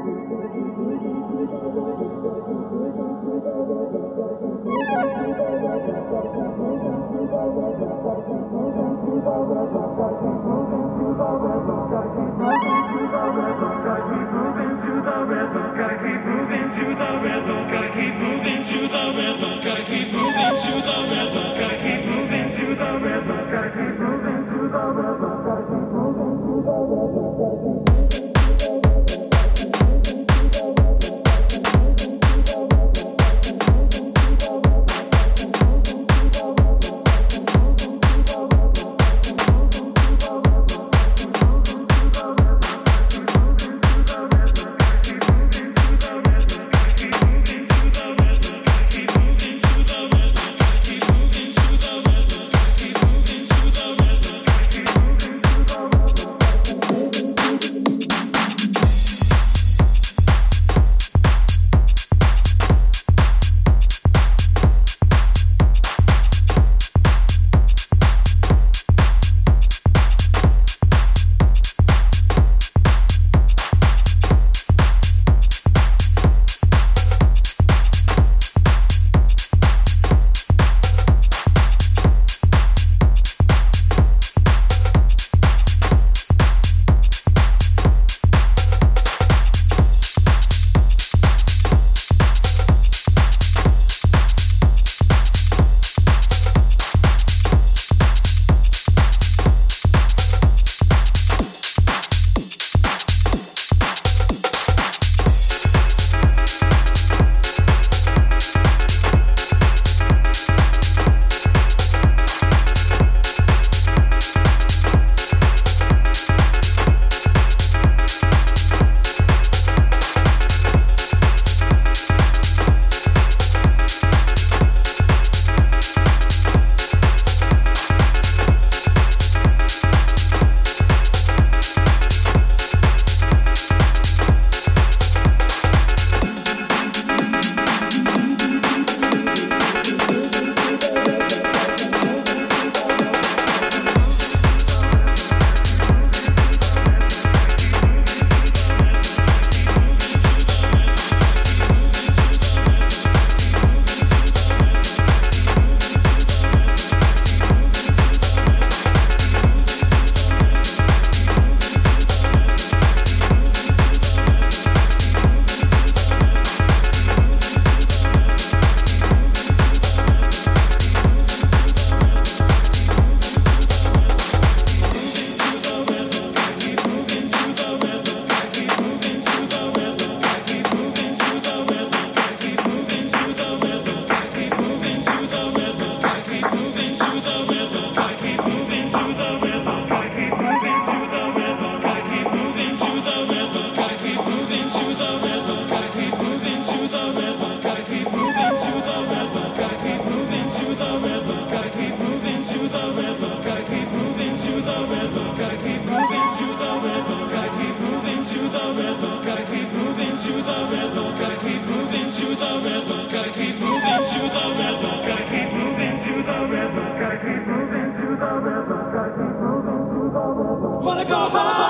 Gotta keep moving to the rhythm. Gotta Gotta keep moving to the rhythm. Wanna go home?